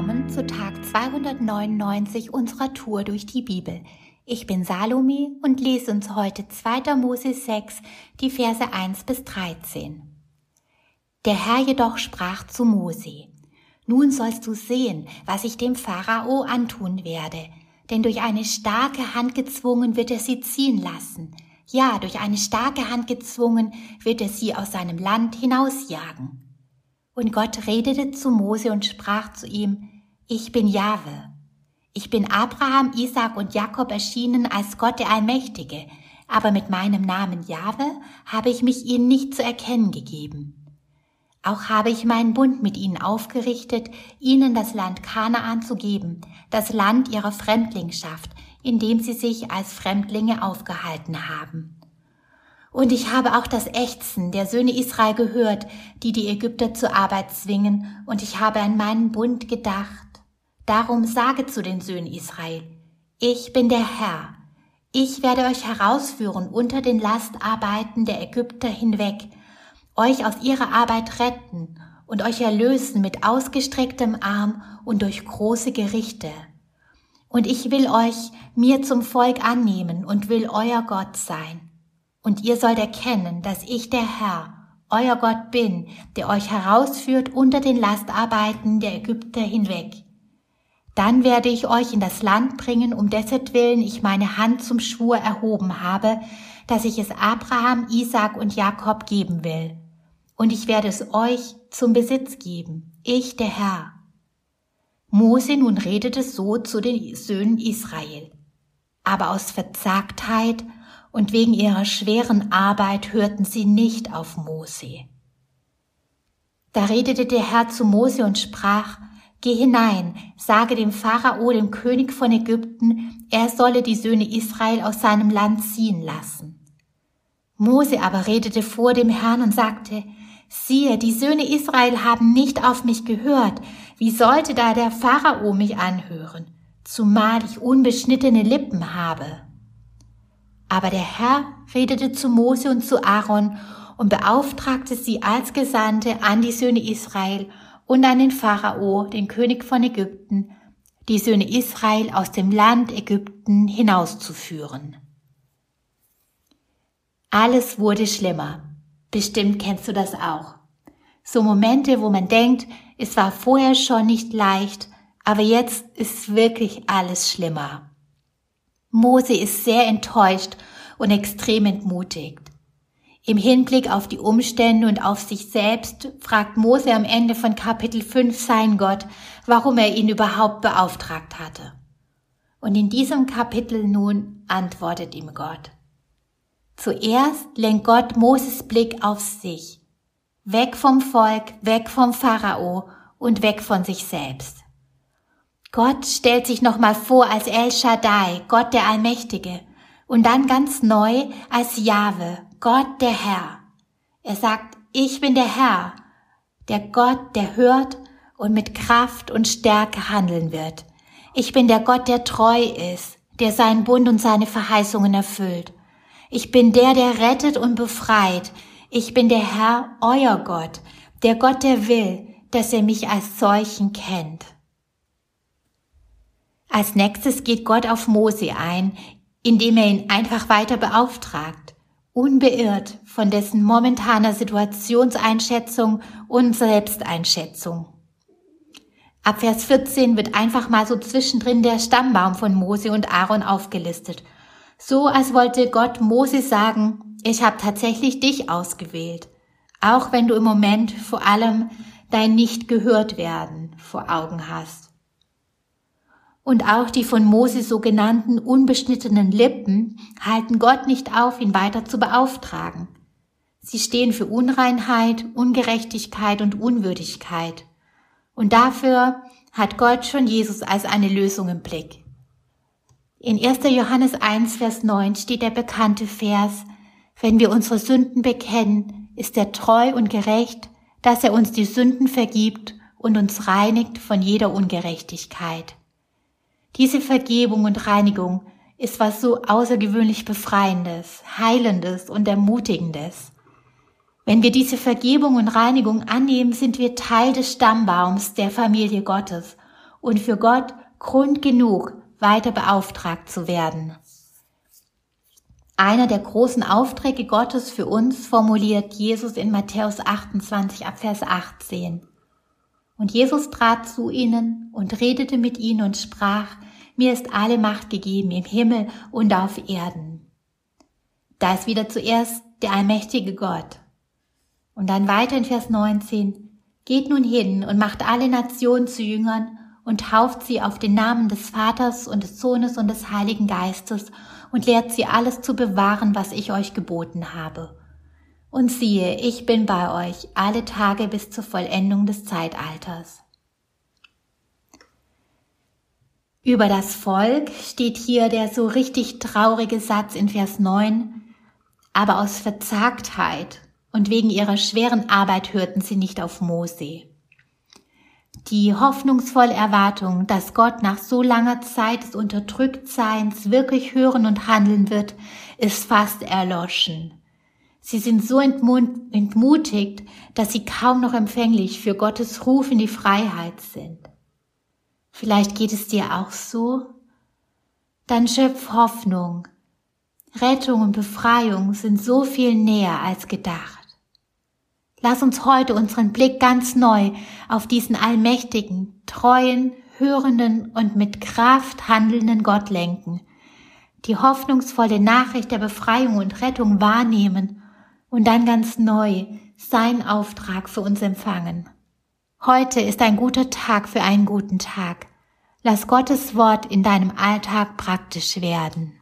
willkommen zu Tag 299 unserer Tour durch die Bibel. Ich bin Salome und lese uns heute 2. Mose 6, die Verse 1 bis 13. Der Herr jedoch sprach zu Mose, Nun sollst du sehen, was ich dem Pharao antun werde, denn durch eine starke Hand gezwungen wird er sie ziehen lassen. Ja, durch eine starke Hand gezwungen wird er sie aus seinem Land hinausjagen. Und Gott redete zu Mose und sprach zu ihm, ich bin Jahwe. Ich bin Abraham, Isaac und Jakob erschienen als Gott der Allmächtige, aber mit meinem Namen Jahwe habe ich mich ihnen nicht zu erkennen gegeben. Auch habe ich meinen Bund mit ihnen aufgerichtet, ihnen das Land Kanaan zu geben, das Land ihrer Fremdlingschaft, in dem sie sich als Fremdlinge aufgehalten haben. Und ich habe auch das Ächzen der Söhne Israel gehört, die die Ägypter zur Arbeit zwingen, und ich habe an meinen Bund gedacht. Darum sage zu den Söhnen Israel, ich bin der Herr, ich werde euch herausführen unter den Lastarbeiten der Ägypter hinweg, euch aus ihrer Arbeit retten und euch erlösen mit ausgestrecktem Arm und durch große Gerichte. Und ich will euch mir zum Volk annehmen und will euer Gott sein und ihr sollt erkennen, dass ich der Herr, euer Gott bin, der euch herausführt unter den Lastarbeiten der Ägypter hinweg. Dann werde ich euch in das Land bringen, um dessetwillen ich meine Hand zum Schwur erhoben habe, dass ich es Abraham, Isaac und Jakob geben will. Und ich werde es euch zum Besitz geben, ich der Herr. Mose nun redete so zu den Söhnen Israel. Aber aus Verzagtheit und wegen ihrer schweren Arbeit hörten sie nicht auf Mose. Da redete der Herr zu Mose und sprach, Geh hinein, sage dem Pharao, dem König von Ägypten, er solle die Söhne Israel aus seinem Land ziehen lassen. Mose aber redete vor dem Herrn und sagte, Siehe, die Söhne Israel haben nicht auf mich gehört, wie sollte da der Pharao mich anhören, zumal ich unbeschnittene Lippen habe? Aber der Herr redete zu Mose und zu Aaron und beauftragte sie als Gesandte an die Söhne Israel und an den Pharao, den König von Ägypten, die Söhne Israel aus dem Land Ägypten hinauszuführen. Alles wurde schlimmer. Bestimmt kennst du das auch. So Momente, wo man denkt, es war vorher schon nicht leicht, aber jetzt ist wirklich alles schlimmer. Mose ist sehr enttäuscht und extrem entmutigt. Im Hinblick auf die Umstände und auf sich selbst fragt Mose am Ende von Kapitel 5 sein Gott, warum er ihn überhaupt beauftragt hatte. Und in diesem Kapitel nun antwortet ihm Gott. Zuerst lenkt Gott Moses Blick auf sich, weg vom Volk, weg vom Pharao und weg von sich selbst. Gott stellt sich nochmal vor als El Shaddai, Gott der Allmächtige, und dann ganz neu als Jahwe, Gott der Herr. Er sagt, ich bin der Herr, der Gott, der hört und mit Kraft und Stärke handeln wird. Ich bin der Gott, der treu ist, der seinen Bund und seine Verheißungen erfüllt. Ich bin der, der rettet und befreit. Ich bin der Herr, euer Gott, der Gott, der will, dass er mich als solchen kennt. Als nächstes geht Gott auf Mose ein, indem er ihn einfach weiter beauftragt, unbeirrt von dessen momentaner Situationseinschätzung und Selbsteinschätzung. Ab Vers 14 wird einfach mal so zwischendrin der Stammbaum von Mose und Aaron aufgelistet. So als wollte Gott Mose sagen, ich habe tatsächlich dich ausgewählt, auch wenn du im Moment vor allem dein nicht gehört werden vor Augen hast und auch die von Mose so genannten unbeschnittenen Lippen halten Gott nicht auf, ihn weiter zu beauftragen. Sie stehen für Unreinheit, Ungerechtigkeit und Unwürdigkeit. Und dafür hat Gott schon Jesus als eine Lösung im Blick. In 1. Johannes 1, Vers 9 steht der bekannte Vers, wenn wir unsere Sünden bekennen, ist er treu und gerecht, dass er uns die Sünden vergibt und uns reinigt von jeder Ungerechtigkeit. Diese Vergebung und Reinigung ist was so außergewöhnlich Befreiendes, Heilendes und Ermutigendes. Wenn wir diese Vergebung und Reinigung annehmen, sind wir Teil des Stammbaums der Familie Gottes und für Gott Grund genug, weiter beauftragt zu werden. Einer der großen Aufträge Gottes für uns formuliert Jesus in Matthäus 28 ab Vers 18. Und Jesus trat zu ihnen und redete mit ihnen und sprach, mir ist alle Macht gegeben im Himmel und auf Erden. Da ist wieder zuerst der allmächtige Gott. Und dann weiter in Vers 19, geht nun hin und macht alle Nationen zu Jüngern und tauft sie auf den Namen des Vaters und des Sohnes und des Heiligen Geistes und lehrt sie alles zu bewahren, was ich euch geboten habe. Und siehe, ich bin bei euch alle Tage bis zur Vollendung des Zeitalters. Über das Volk steht hier der so richtig traurige Satz in Vers 9, aber aus Verzagtheit und wegen ihrer schweren Arbeit hörten sie nicht auf Mose. Die hoffnungsvolle Erwartung, dass Gott nach so langer Zeit des Unterdrücktseins wirklich hören und handeln wird, ist fast erloschen. Sie sind so entmutigt, dass sie kaum noch empfänglich für Gottes Ruf in die Freiheit sind. Vielleicht geht es dir auch so? Dann schöpf Hoffnung. Rettung und Befreiung sind so viel näher als gedacht. Lass uns heute unseren Blick ganz neu auf diesen allmächtigen, treuen, hörenden und mit Kraft handelnden Gott lenken, die hoffnungsvolle Nachricht der Befreiung und Rettung wahrnehmen und dann ganz neu sein Auftrag für uns empfangen. Heute ist ein guter Tag für einen guten Tag. Lass Gottes Wort in deinem Alltag praktisch werden.